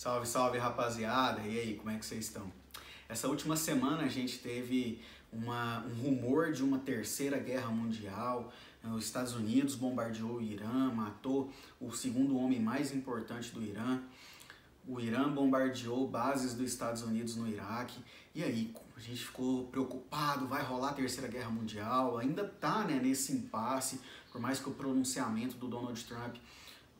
Salve, salve rapaziada! E aí, como é que vocês estão? Essa última semana a gente teve uma, um rumor de uma terceira guerra mundial. Os Estados Unidos bombardeou o Irã, matou o segundo homem mais importante do Irã. O Irã bombardeou bases dos Estados Unidos no Iraque. E aí, a gente ficou preocupado, vai rolar a terceira guerra mundial? Ainda tá né, nesse impasse, por mais que o pronunciamento do Donald Trump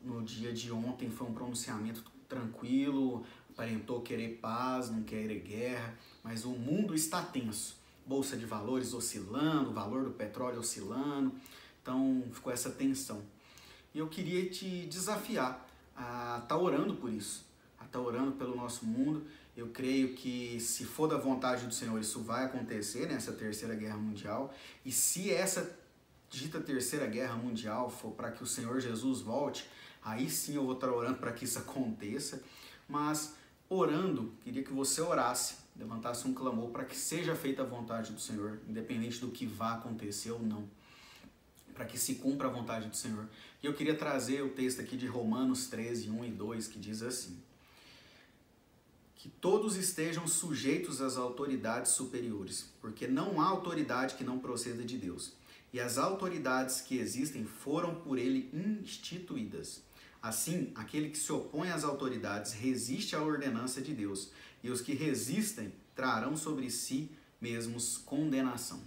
no dia de ontem foi um pronunciamento tranquilo, aparentou querer paz, não querer guerra, mas o mundo está tenso. Bolsa de valores oscilando, o valor do petróleo oscilando, então ficou essa tensão. E eu queria te desafiar a estar tá orando por isso, a estar tá orando pelo nosso mundo. Eu creio que se for da vontade do Senhor, isso vai acontecer nessa terceira guerra mundial. E se essa dita terceira guerra mundial for para que o Senhor Jesus volte, aí sim eu vou estar orando para que isso aconteça. Mas orando, queria que você orasse, levantasse um clamor para que seja feita a vontade do Senhor, independente do que vá acontecer ou não. Para que se cumpra a vontade do Senhor. E eu queria trazer o texto aqui de Romanos 13, 1 e 2, que diz assim: Que todos estejam sujeitos às autoridades superiores, porque não há autoridade que não proceda de Deus e as autoridades que existem foram por ele instituídas. Assim, aquele que se opõe às autoridades resiste à ordenança de Deus, e os que resistem trarão sobre si mesmos condenação.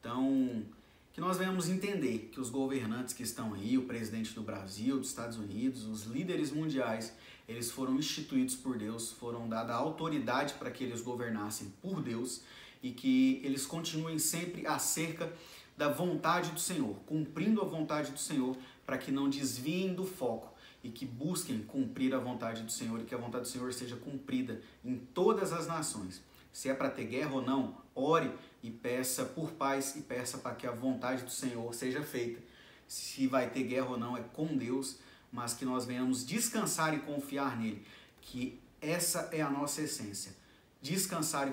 Então, que nós venhamos entender que os governantes que estão aí, o presidente do Brasil, dos Estados Unidos, os líderes mundiais, eles foram instituídos por Deus, foram dada autoridade para que eles governassem por Deus e que eles continuem sempre acerca da vontade do Senhor, cumprindo a vontade do Senhor, para que não desviem do foco e que busquem cumprir a vontade do Senhor e que a vontade do Senhor seja cumprida em todas as nações. Se é para ter guerra ou não, ore e peça por paz e peça para que a vontade do Senhor seja feita. Se vai ter guerra ou não, é com Deus, mas que nós venhamos descansar e confiar nele, que essa é a nossa essência. Descansar e